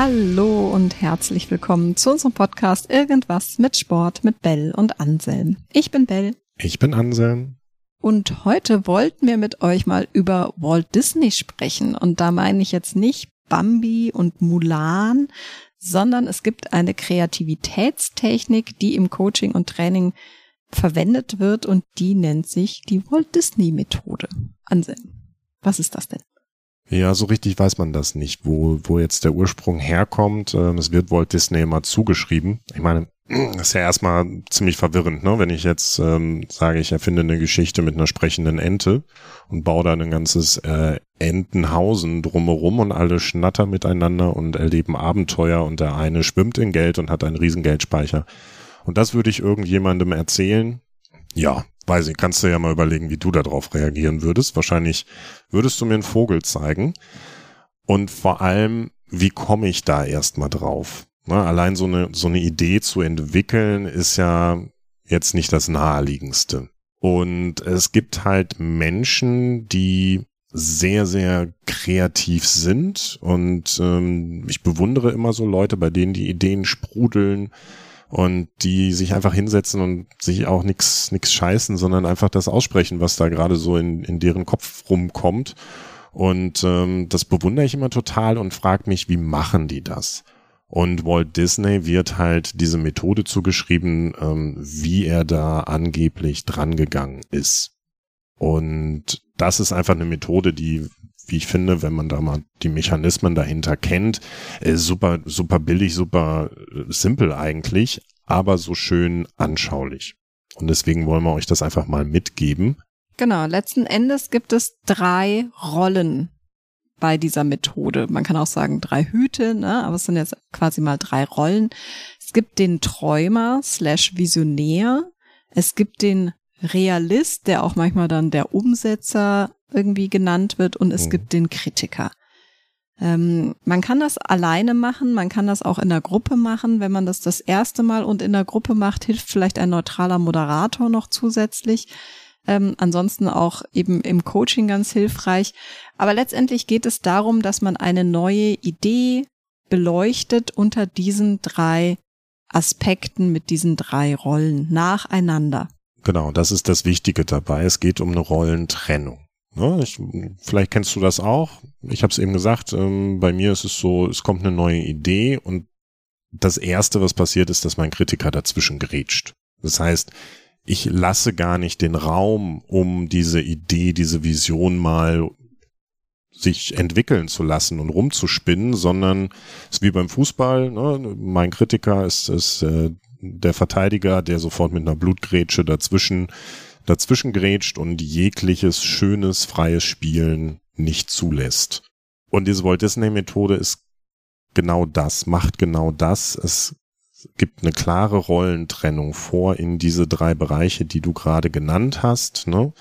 Hallo und herzlich willkommen zu unserem Podcast Irgendwas mit Sport mit Bell und Anselm. Ich bin Bell. Ich bin Anselm. Und heute wollten wir mit euch mal über Walt Disney sprechen. Und da meine ich jetzt nicht Bambi und Mulan, sondern es gibt eine Kreativitätstechnik, die im Coaching und Training verwendet wird und die nennt sich die Walt Disney Methode. Anselm, was ist das denn? Ja, so richtig weiß man das nicht, wo, wo jetzt der Ursprung herkommt. Ähm, es wird Walt Disney immer zugeschrieben. Ich meine, das ist ja erstmal ziemlich verwirrend, ne? wenn ich jetzt ähm, sage, ich erfinde eine Geschichte mit einer sprechenden Ente und baue da ein ganzes äh, Entenhausen drumherum und alle schnattern miteinander und erleben Abenteuer und der eine schwimmt in Geld und hat einen riesen Geldspeicher. Und das würde ich irgendjemandem erzählen. Ja, weiß ich, kannst du ja mal überlegen, wie du darauf reagieren würdest. Wahrscheinlich würdest du mir einen Vogel zeigen. Und vor allem, wie komme ich da erstmal drauf? Na, allein so eine, so eine Idee zu entwickeln, ist ja jetzt nicht das naheliegendste. Und es gibt halt Menschen, die sehr, sehr kreativ sind und ähm, ich bewundere immer so Leute, bei denen die Ideen sprudeln und die sich einfach hinsetzen und sich auch nix nix scheißen, sondern einfach das aussprechen, was da gerade so in, in deren Kopf rumkommt. Und ähm, das bewundere ich immer total und frage mich, wie machen die das? Und Walt Disney wird halt diese Methode zugeschrieben, ähm, wie er da angeblich drangegangen ist. Und das ist einfach eine Methode, die, wie ich finde, wenn man da mal die Mechanismen dahinter kennt, ist super, super billig, super äh, simpel eigentlich, aber so schön anschaulich. Und deswegen wollen wir euch das einfach mal mitgeben. Genau, letzten Endes gibt es drei Rollen bei dieser Methode. Man kann auch sagen drei Hüte, ne? aber es sind jetzt quasi mal drei Rollen. Es gibt den Träumer slash Visionär. Es gibt den Realist, der auch manchmal dann der Umsetzer irgendwie genannt wird und es mhm. gibt den Kritiker. Ähm, man kann das alleine machen, man kann das auch in der Gruppe machen. Wenn man das das erste Mal und in der Gruppe macht, hilft vielleicht ein neutraler Moderator noch zusätzlich. Ähm, ansonsten auch eben im Coaching ganz hilfreich. Aber letztendlich geht es darum, dass man eine neue Idee beleuchtet unter diesen drei Aspekten mit diesen drei Rollen nacheinander. Genau, das ist das Wichtige dabei. Es geht um eine Rollentrennung. Ne, ich, vielleicht kennst du das auch. Ich habe es eben gesagt, ähm, bei mir ist es so, es kommt eine neue Idee und das Erste, was passiert, ist, dass mein Kritiker dazwischen grätscht. Das heißt, ich lasse gar nicht den Raum, um diese Idee, diese Vision mal sich entwickeln zu lassen und rumzuspinnen, sondern es ist wie beim Fußball. Ne? Mein Kritiker ist, ist äh, der Verteidiger, der sofort mit einer Blutgrätsche dazwischen dazwischen grätscht und jegliches schönes freies Spielen nicht zulässt. Und diese Walt Disney Methode ist genau das, macht genau das. Es gibt eine klare Rollentrennung vor in diese drei Bereiche, die du gerade genannt hast. Ne?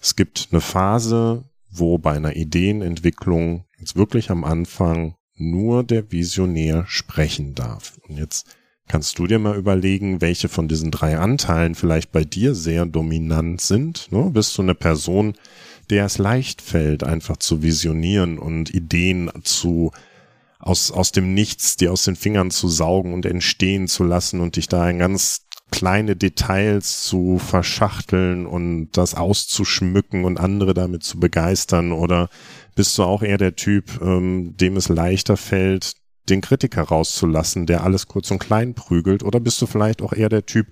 Es gibt eine Phase, wo bei einer Ideenentwicklung jetzt wirklich am Anfang nur der Visionär sprechen darf. Und jetzt kannst du dir mal überlegen, welche von diesen drei Anteilen vielleicht bei dir sehr dominant sind. Ne? Bist du eine Person, der es leicht fällt, einfach zu visionieren und Ideen zu aus, aus dem Nichts, die aus den Fingern zu saugen und entstehen zu lassen und dich da in ganz kleine Details zu verschachteln und das auszuschmücken und andere damit zu begeistern? Oder bist du auch eher der Typ, ähm, dem es leichter fällt, den Kritiker rauszulassen, der alles kurz und klein prügelt? Oder bist du vielleicht auch eher der Typ,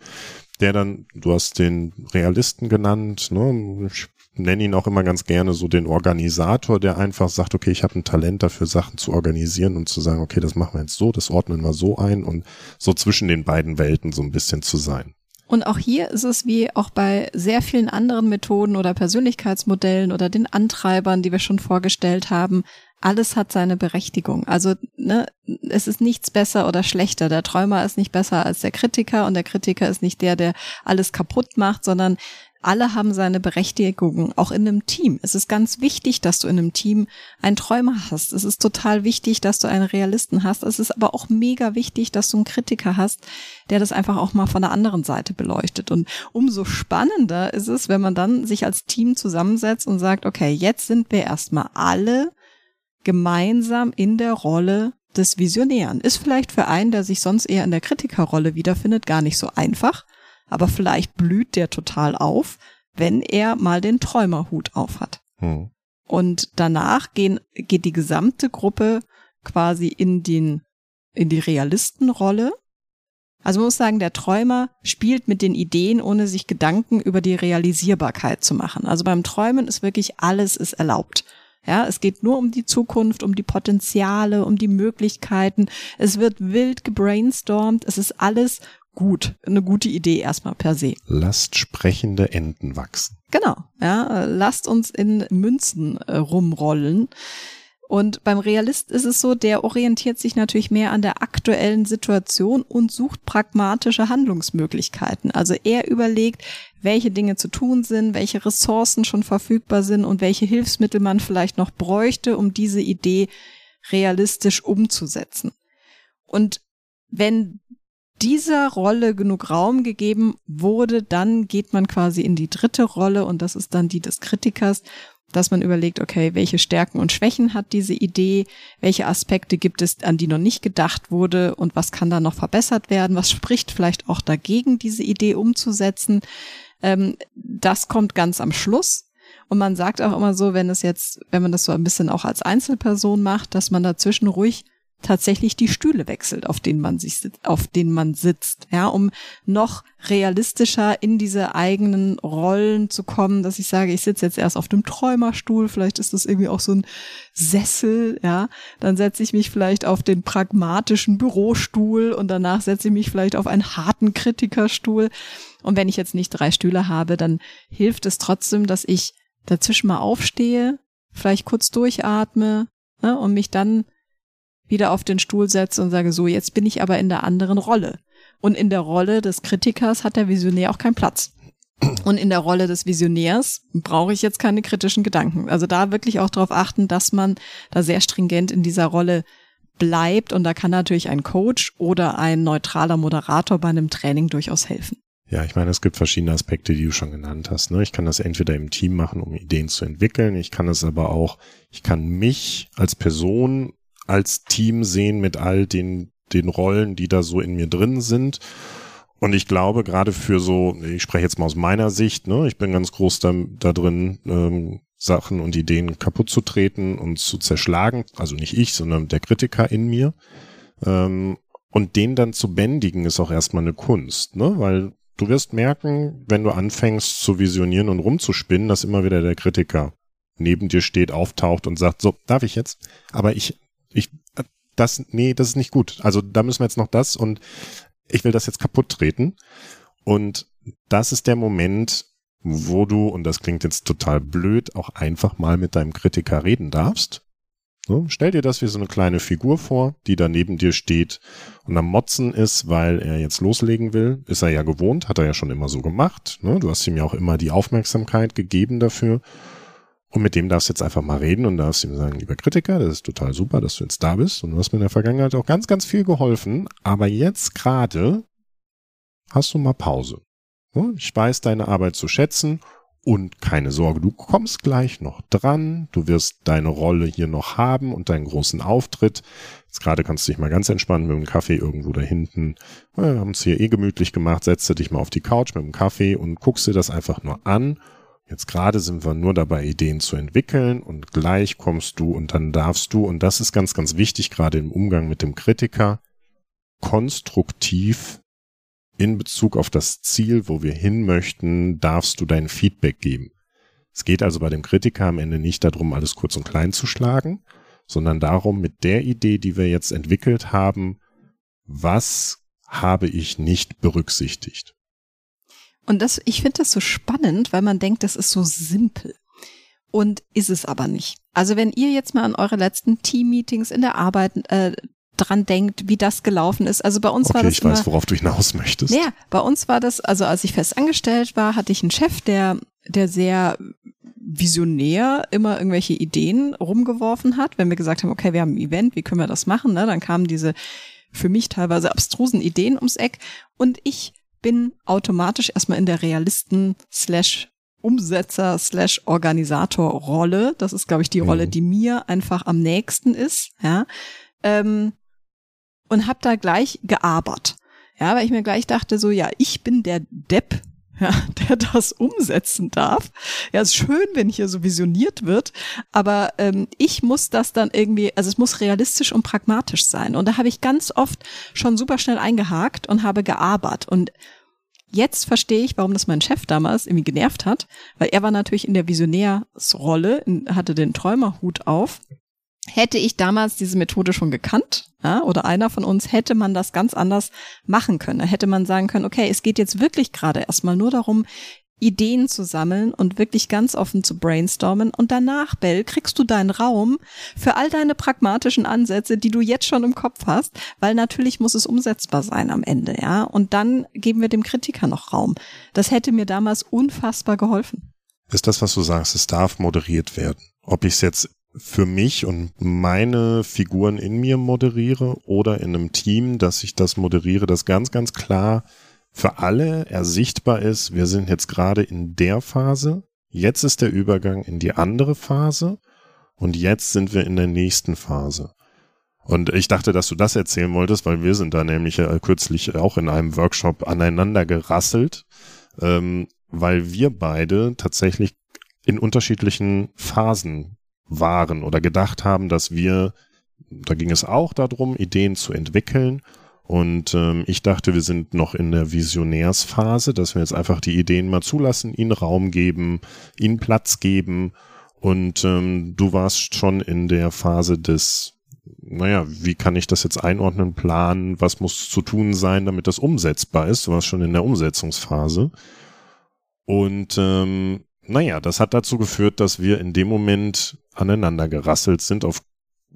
der dann, du hast den Realisten genannt, ne? ich nenne ihn auch immer ganz gerne so den Organisator, der einfach sagt, okay, ich habe ein Talent dafür, Sachen zu organisieren und zu sagen, okay, das machen wir jetzt so, das ordnen wir so ein und so zwischen den beiden Welten so ein bisschen zu sein. Und auch hier ist es wie auch bei sehr vielen anderen Methoden oder Persönlichkeitsmodellen oder den Antreibern, die wir schon vorgestellt haben, alles hat seine Berechtigung. Also ne, es ist nichts besser oder schlechter. Der Träumer ist nicht besser als der Kritiker und der Kritiker ist nicht der, der alles kaputt macht, sondern alle haben seine Berechtigung, auch in einem Team. Es ist ganz wichtig, dass du in einem Team einen Träumer hast. Es ist total wichtig, dass du einen Realisten hast. Es ist aber auch mega wichtig, dass du einen Kritiker hast, der das einfach auch mal von der anderen Seite beleuchtet. Und umso spannender ist es, wenn man dann sich als Team zusammensetzt und sagt, okay, jetzt sind wir erstmal alle gemeinsam in der Rolle des Visionären. Ist vielleicht für einen, der sich sonst eher in der Kritikerrolle wiederfindet, gar nicht so einfach, aber vielleicht blüht der total auf, wenn er mal den Träumerhut aufhat. Hm. Und danach gehen, geht die gesamte Gruppe quasi in den, in die Realistenrolle. Also man muss sagen, der Träumer spielt mit den Ideen, ohne sich Gedanken über die Realisierbarkeit zu machen. Also beim Träumen ist wirklich alles ist erlaubt. Ja, es geht nur um die Zukunft, um die Potenziale, um die Möglichkeiten. Es wird wild gebrainstormt. Es ist alles gut. Eine gute Idee erstmal per se. Lasst sprechende Enten wachsen. Genau. Ja, lasst uns in Münzen äh, rumrollen. Und beim Realist ist es so, der orientiert sich natürlich mehr an der aktuellen Situation und sucht pragmatische Handlungsmöglichkeiten. Also er überlegt, welche Dinge zu tun sind, welche Ressourcen schon verfügbar sind und welche Hilfsmittel man vielleicht noch bräuchte, um diese Idee realistisch umzusetzen. Und wenn dieser Rolle genug Raum gegeben wurde, dann geht man quasi in die dritte Rolle und das ist dann die des Kritikers dass man überlegt, okay, welche Stärken und Schwächen hat diese Idee, welche Aspekte gibt es, an die noch nicht gedacht wurde und was kann da noch verbessert werden, was spricht vielleicht auch dagegen, diese Idee umzusetzen. Ähm, das kommt ganz am Schluss. Und man sagt auch immer so, wenn es jetzt, wenn man das so ein bisschen auch als Einzelperson macht, dass man dazwischen ruhig tatsächlich die Stühle wechselt, auf denen man sich, auf denen man sitzt, ja, um noch realistischer in diese eigenen Rollen zu kommen, dass ich sage, ich sitze jetzt erst auf dem Träumerstuhl, vielleicht ist das irgendwie auch so ein Sessel, ja, dann setze ich mich vielleicht auf den pragmatischen Bürostuhl und danach setze ich mich vielleicht auf einen harten Kritikerstuhl. Und wenn ich jetzt nicht drei Stühle habe, dann hilft es trotzdem, dass ich dazwischen mal aufstehe, vielleicht kurz durchatme ne, und mich dann wieder auf den Stuhl setze und sage, so, jetzt bin ich aber in der anderen Rolle. Und in der Rolle des Kritikers hat der Visionär auch keinen Platz. Und in der Rolle des Visionärs brauche ich jetzt keine kritischen Gedanken. Also da wirklich auch darauf achten, dass man da sehr stringent in dieser Rolle bleibt. Und da kann natürlich ein Coach oder ein neutraler Moderator bei einem Training durchaus helfen. Ja, ich meine, es gibt verschiedene Aspekte, die du schon genannt hast. Ne? Ich kann das entweder im Team machen, um Ideen zu entwickeln. Ich kann es aber auch, ich kann mich als Person als Team sehen mit all den, den Rollen, die da so in mir drin sind. Und ich glaube, gerade für so, ich spreche jetzt mal aus meiner Sicht, ne, ich bin ganz groß da, da drin, ähm, Sachen und Ideen kaputt zu treten und zu zerschlagen. Also nicht ich, sondern der Kritiker in mir. Ähm, und den dann zu bändigen, ist auch erstmal eine Kunst, ne? Weil du wirst merken, wenn du anfängst zu visionieren und rumzuspinnen, dass immer wieder der Kritiker neben dir steht, auftaucht und sagt, so, darf ich jetzt? Aber ich ich, das, nee, das ist nicht gut. Also da müssen wir jetzt noch das und ich will das jetzt kaputt treten. Und das ist der Moment, wo du, und das klingt jetzt total blöd, auch einfach mal mit deinem Kritiker reden darfst. So, stell dir das wie so eine kleine Figur vor, die da neben dir steht und am Motzen ist, weil er jetzt loslegen will. Ist er ja gewohnt, hat er ja schon immer so gemacht. Ne? Du hast ihm ja auch immer die Aufmerksamkeit gegeben dafür. Und mit dem darfst du jetzt einfach mal reden und darfst ihm sagen, lieber Kritiker, das ist total super, dass du jetzt da bist und du hast mir in der Vergangenheit auch ganz, ganz viel geholfen, aber jetzt gerade hast du mal Pause. Ich weiß deine Arbeit zu schätzen und keine Sorge, du kommst gleich noch dran, du wirst deine Rolle hier noch haben und deinen großen Auftritt. Jetzt gerade kannst du dich mal ganz entspannen mit dem Kaffee irgendwo da hinten. Wir haben es hier eh gemütlich gemacht, setze dich mal auf die Couch mit dem Kaffee und guckst dir das einfach nur an Jetzt gerade sind wir nur dabei, Ideen zu entwickeln und gleich kommst du und dann darfst du, und das ist ganz, ganz wichtig, gerade im Umgang mit dem Kritiker, konstruktiv in Bezug auf das Ziel, wo wir hin möchten, darfst du dein Feedback geben. Es geht also bei dem Kritiker am Ende nicht darum, alles kurz und klein zu schlagen, sondern darum, mit der Idee, die wir jetzt entwickelt haben, was habe ich nicht berücksichtigt? Und das, ich finde das so spannend, weil man denkt, das ist so simpel. Und ist es aber nicht. Also wenn ihr jetzt mal an eure letzten Team-Meetings in der Arbeit äh, dran denkt, wie das gelaufen ist. Also bei uns okay, war das. Ich weiß, worauf du hinaus möchtest. Ja, bei uns war das, also als ich fest angestellt war, hatte ich einen Chef, der, der sehr visionär immer irgendwelche Ideen rumgeworfen hat. Wenn wir gesagt haben, okay, wir haben ein Event, wie können wir das machen? Ne? Dann kamen diese für mich teilweise abstrusen Ideen ums Eck und ich bin automatisch erstmal in der Realisten slash Umsetzer slash Organisator Rolle. Das ist, glaube ich, die Rolle, mhm. die mir einfach am nächsten ist. Ja. Ähm, und habe da gleich gearbeitet. Ja, weil ich mir gleich dachte, so, ja, ich bin der Depp, ja, der das umsetzen darf. Ja, ist schön, wenn hier so visioniert wird, aber ähm, ich muss das dann irgendwie, also es muss realistisch und pragmatisch sein. Und da habe ich ganz oft schon super schnell eingehakt und habe gearbeitet. Und jetzt verstehe ich, warum das mein Chef damals irgendwie genervt hat, weil er war natürlich in der Visionärsrolle, hatte den Träumerhut auf Hätte ich damals diese Methode schon gekannt, ja, oder einer von uns, hätte man das ganz anders machen können. Da hätte man sagen können, okay, es geht jetzt wirklich gerade erstmal nur darum, Ideen zu sammeln und wirklich ganz offen zu brainstormen. Und danach, Bell, kriegst du deinen Raum für all deine pragmatischen Ansätze, die du jetzt schon im Kopf hast, weil natürlich muss es umsetzbar sein am Ende, ja. Und dann geben wir dem Kritiker noch Raum. Das hätte mir damals unfassbar geholfen. Ist das, was du sagst, es darf moderiert werden. Ob ich es jetzt für mich und meine Figuren in mir moderiere oder in einem Team, dass ich das moderiere, das ganz, ganz klar für alle ersichtbar ist, wir sind jetzt gerade in der Phase, jetzt ist der Übergang in die andere Phase. Und jetzt sind wir in der nächsten Phase. Und ich dachte, dass du das erzählen wolltest, weil wir sind da nämlich äh, kürzlich auch in einem Workshop aneinander gerasselt, ähm, weil wir beide tatsächlich in unterschiedlichen Phasen waren oder gedacht haben, dass wir, da ging es auch darum, Ideen zu entwickeln. Und ähm, ich dachte, wir sind noch in der Visionärsphase, dass wir jetzt einfach die Ideen mal zulassen, ihnen Raum geben, ihnen Platz geben. Und ähm, du warst schon in der Phase des, naja, wie kann ich das jetzt einordnen, planen, was muss zu tun sein, damit das umsetzbar ist. Du warst schon in der Umsetzungsphase. Und ähm, naja, das hat dazu geführt, dass wir in dem Moment aneinander gerasselt sind auf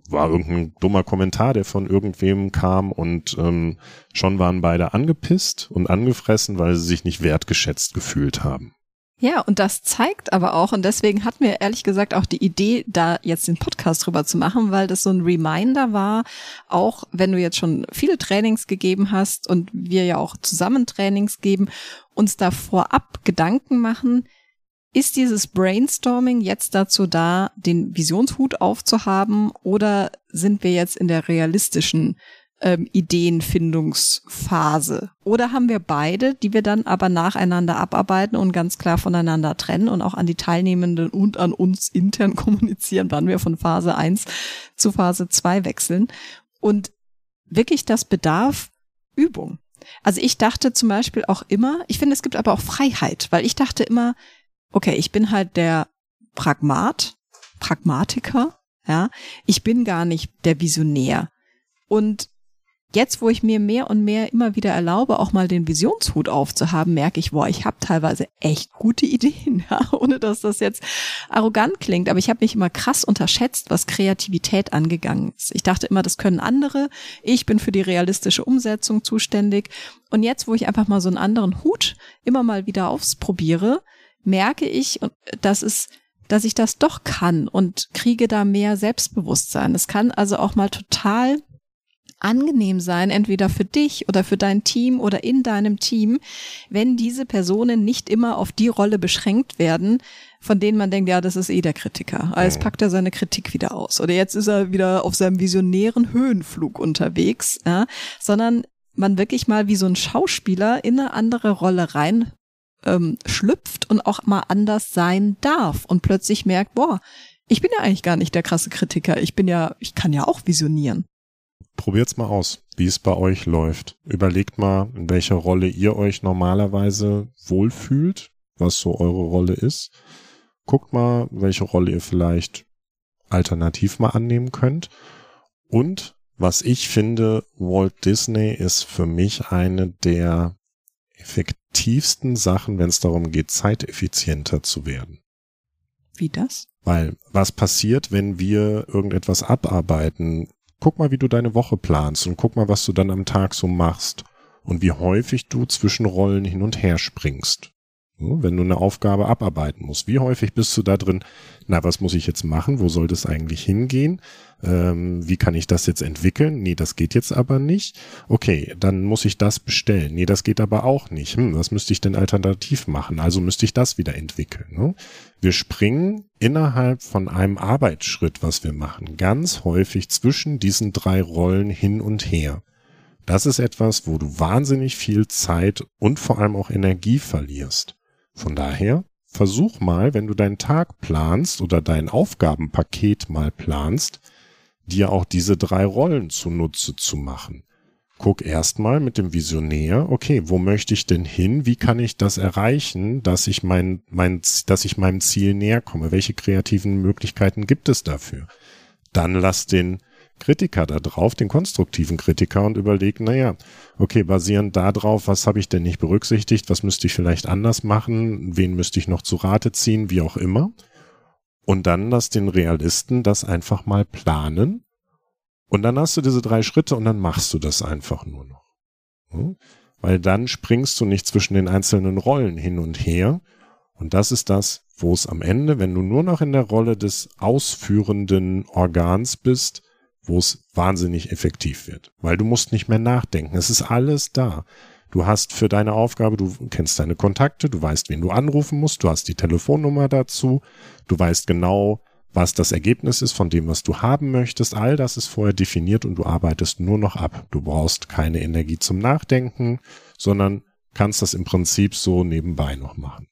war irgendein dummer Kommentar, der von irgendwem kam und ähm, schon waren beide angepisst und angefressen, weil sie sich nicht wertgeschätzt gefühlt haben. Ja, und das zeigt aber auch, und deswegen hatten wir ehrlich gesagt auch die Idee, da jetzt den Podcast drüber zu machen, weil das so ein Reminder war, auch wenn du jetzt schon viele Trainings gegeben hast und wir ja auch zusammen Trainings geben, uns da vorab Gedanken machen, ist dieses Brainstorming jetzt dazu da, den Visionshut aufzuhaben oder sind wir jetzt in der realistischen ähm, Ideenfindungsphase? Oder haben wir beide, die wir dann aber nacheinander abarbeiten und ganz klar voneinander trennen und auch an die Teilnehmenden und an uns intern kommunizieren, wann wir von Phase 1 zu Phase 2 wechseln? Und wirklich das bedarf Übung. Also ich dachte zum Beispiel auch immer, ich finde, es gibt aber auch Freiheit, weil ich dachte immer, okay, ich bin halt der Pragmat, Pragmatiker, ja. Ich bin gar nicht der Visionär. Und jetzt, wo ich mir mehr und mehr immer wieder erlaube, auch mal den Visionshut aufzuhaben, merke ich, boah, ich habe teilweise echt gute Ideen, ja, ohne dass das jetzt arrogant klingt. Aber ich habe mich immer krass unterschätzt, was Kreativität angegangen ist. Ich dachte immer, das können andere. Ich bin für die realistische Umsetzung zuständig. Und jetzt, wo ich einfach mal so einen anderen Hut immer mal wieder ausprobiere, merke ich, dass es dass ich das doch kann und kriege da mehr Selbstbewusstsein. Es kann also auch mal total angenehm sein, entweder für dich oder für dein Team oder in deinem Team, wenn diese Personen nicht immer auf die Rolle beschränkt werden, von denen man denkt, ja, das ist eh der Kritiker. Jetzt packt er seine Kritik wieder aus. Oder jetzt ist er wieder auf seinem visionären Höhenflug unterwegs, ja, sondern man wirklich mal wie so ein Schauspieler in eine andere Rolle rein ähm, schlüpft und auch mal anders sein darf und plötzlich merkt, boah, ich bin ja eigentlich gar nicht der krasse Kritiker. Ich bin ja, ich kann ja auch visionieren. Probiert's mal aus, wie es bei euch läuft. Überlegt mal, in welcher Rolle ihr euch normalerweise wohlfühlt, was so eure Rolle ist. Guckt mal, welche Rolle ihr vielleicht alternativ mal annehmen könnt. Und was ich finde, Walt Disney ist für mich eine der effektivsten Sachen, wenn es darum geht, zeiteffizienter zu werden. Wie das? Weil was passiert, wenn wir irgendetwas abarbeiten? Guck mal, wie du deine Woche planst und guck mal, was du dann am Tag so machst und wie häufig du zwischen Rollen hin und her springst. Wenn du eine Aufgabe abarbeiten musst, wie häufig bist du da drin? Na, was muss ich jetzt machen? Wo soll das eigentlich hingehen? Ähm, wie kann ich das jetzt entwickeln? Nee, das geht jetzt aber nicht. Okay, dann muss ich das bestellen. Nee, das geht aber auch nicht. Hm, was müsste ich denn alternativ machen? Also müsste ich das wieder entwickeln. Ne? Wir springen innerhalb von einem Arbeitsschritt, was wir machen, ganz häufig zwischen diesen drei Rollen hin und her. Das ist etwas, wo du wahnsinnig viel Zeit und vor allem auch Energie verlierst. Von daher, versuch mal, wenn du deinen Tag planst oder dein Aufgabenpaket mal planst, dir auch diese drei Rollen zunutze zu machen. Guck erstmal mit dem Visionär, okay, wo möchte ich denn hin? Wie kann ich das erreichen, dass ich mein, mein, dass ich meinem Ziel näher komme? Welche kreativen Möglichkeiten gibt es dafür? Dann lass den Kritiker da drauf, den konstruktiven Kritiker und überleg, naja, okay, basierend darauf, was habe ich denn nicht berücksichtigt, was müsste ich vielleicht anders machen, wen müsste ich noch zu Rate ziehen, wie auch immer. Und dann lass den Realisten das einfach mal planen. Und dann hast du diese drei Schritte und dann machst du das einfach nur noch. Weil dann springst du nicht zwischen den einzelnen Rollen hin und her. Und das ist das, wo es am Ende, wenn du nur noch in der Rolle des ausführenden Organs bist, wo es wahnsinnig effektiv wird. Weil du musst nicht mehr nachdenken. Es ist alles da. Du hast für deine Aufgabe, du kennst deine Kontakte, du weißt, wen du anrufen musst, du hast die Telefonnummer dazu, du weißt genau, was das Ergebnis ist von dem, was du haben möchtest. All das ist vorher definiert und du arbeitest nur noch ab. Du brauchst keine Energie zum Nachdenken, sondern kannst das im Prinzip so nebenbei noch machen.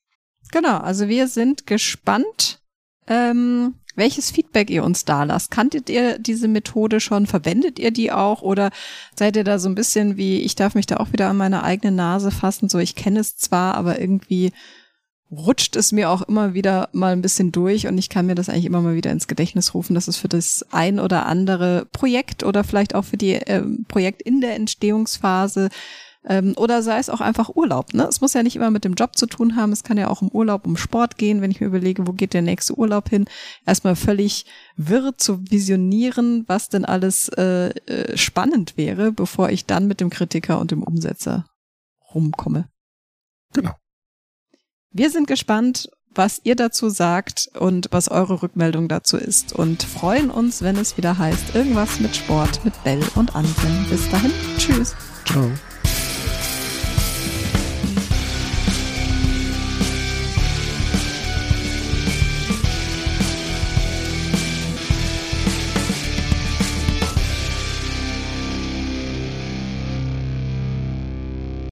Genau, also wir sind gespannt, ähm, welches Feedback ihr uns da lasst. Kanntet ihr diese Methode schon? Verwendet ihr die auch? Oder seid ihr da so ein bisschen wie, ich darf mich da auch wieder an meine eigene Nase fassen, so ich kenne es zwar, aber irgendwie rutscht es mir auch immer wieder mal ein bisschen durch und ich kann mir das eigentlich immer mal wieder ins Gedächtnis rufen, dass es für das ein oder andere Projekt oder vielleicht auch für die äh, Projekt in der Entstehungsphase ähm, oder sei es auch einfach Urlaub. Ne? Es muss ja nicht immer mit dem Job zu tun haben. Es kann ja auch um Urlaub, um Sport gehen, wenn ich mir überlege, wo geht der nächste Urlaub hin. Erstmal völlig wirr zu visionieren, was denn alles äh, äh, spannend wäre, bevor ich dann mit dem Kritiker und dem Umsetzer rumkomme. Genau. Wir sind gespannt, was ihr dazu sagt und was eure Rückmeldung dazu ist und freuen uns, wenn es wieder heißt, irgendwas mit Sport mit Bell und anderen. Bis dahin, tschüss. Ciao.